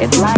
visit. in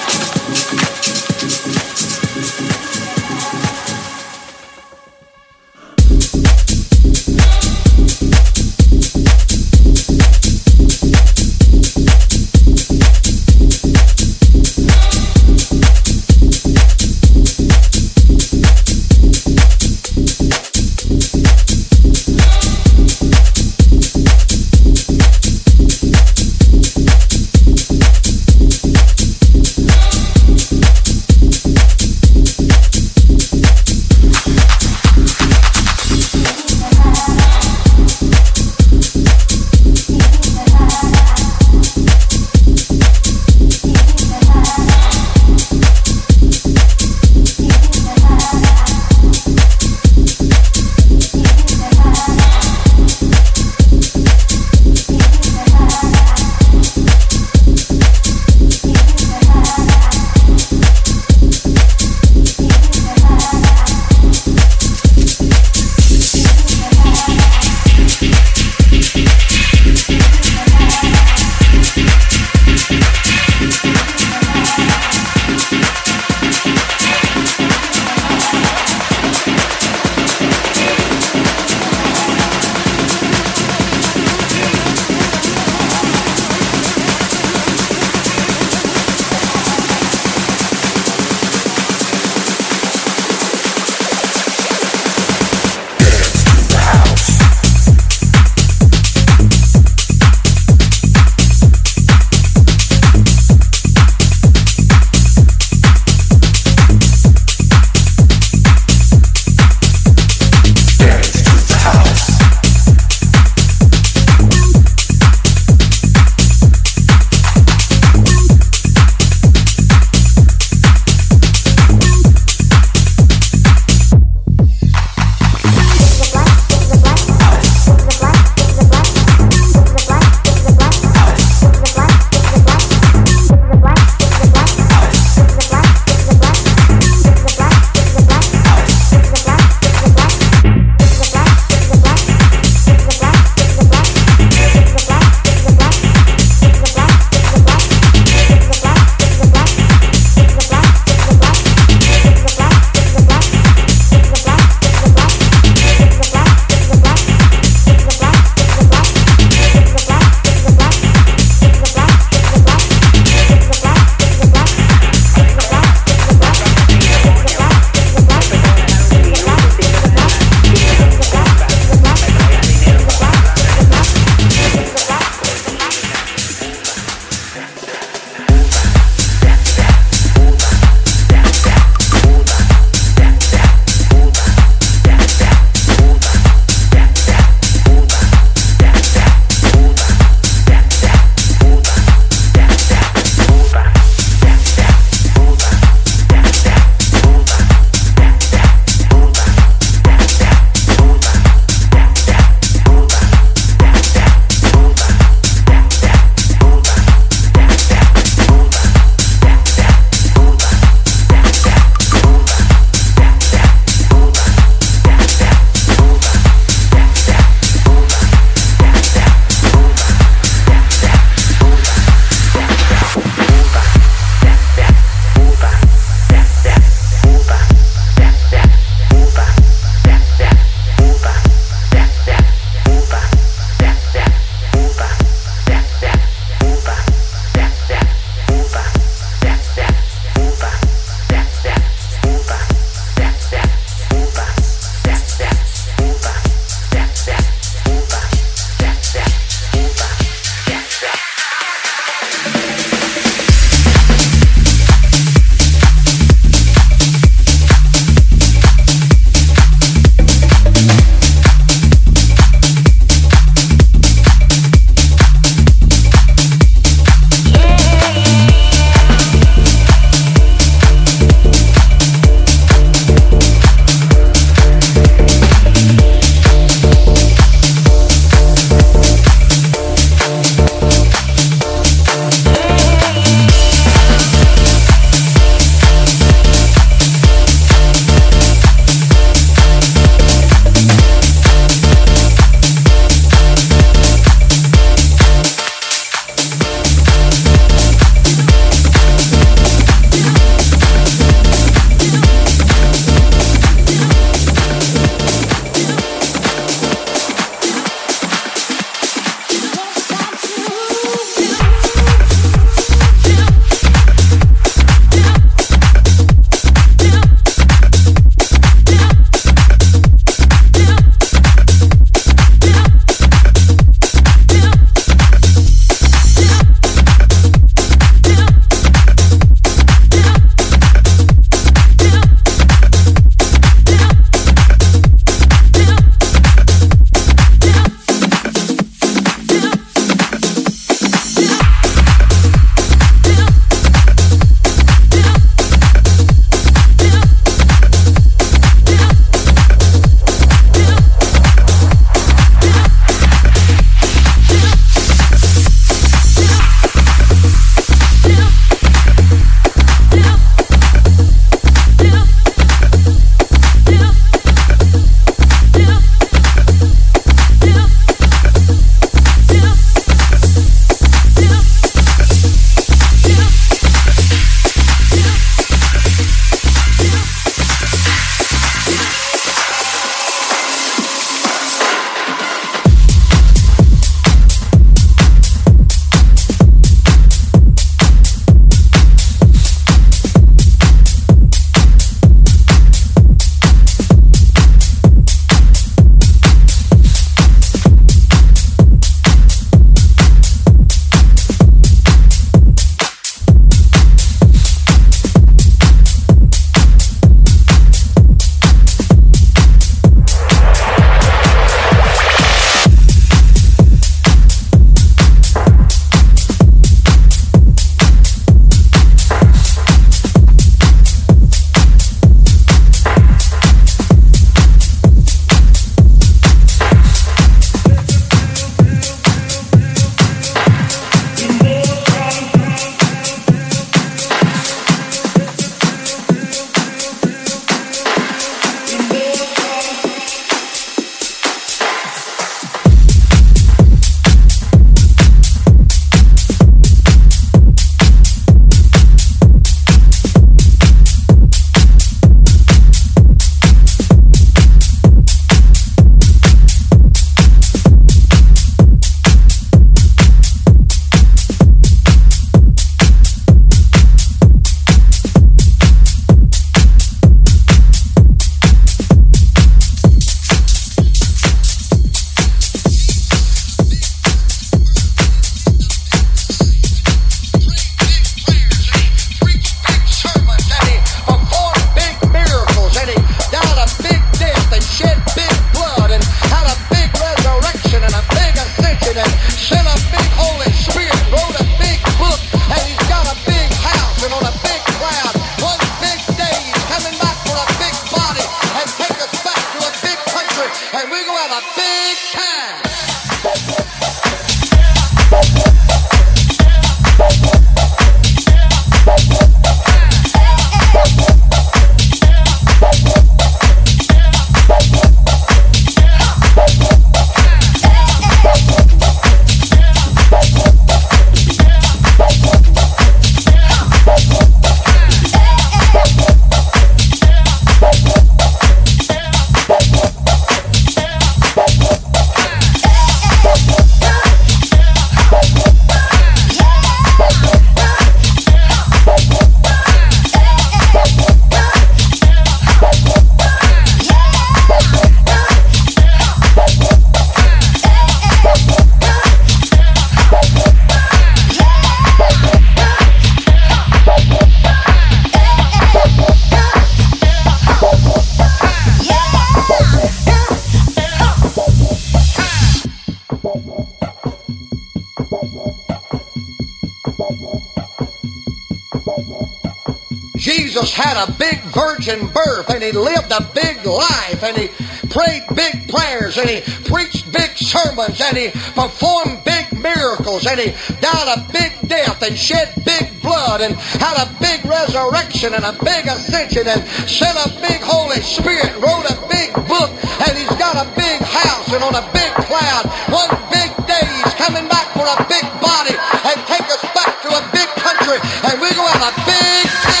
Jesus had a big virgin birth and he lived a big life and he prayed big prayers and he preached big sermons and he performed big miracles and he died a big death and shed big blood and had a big resurrection and a big ascension and sent a big Holy Spirit, wrote a big book and he's got a big house and on a big cloud. One big day he's coming back for a big body and take us back to a big country and going to have a big time.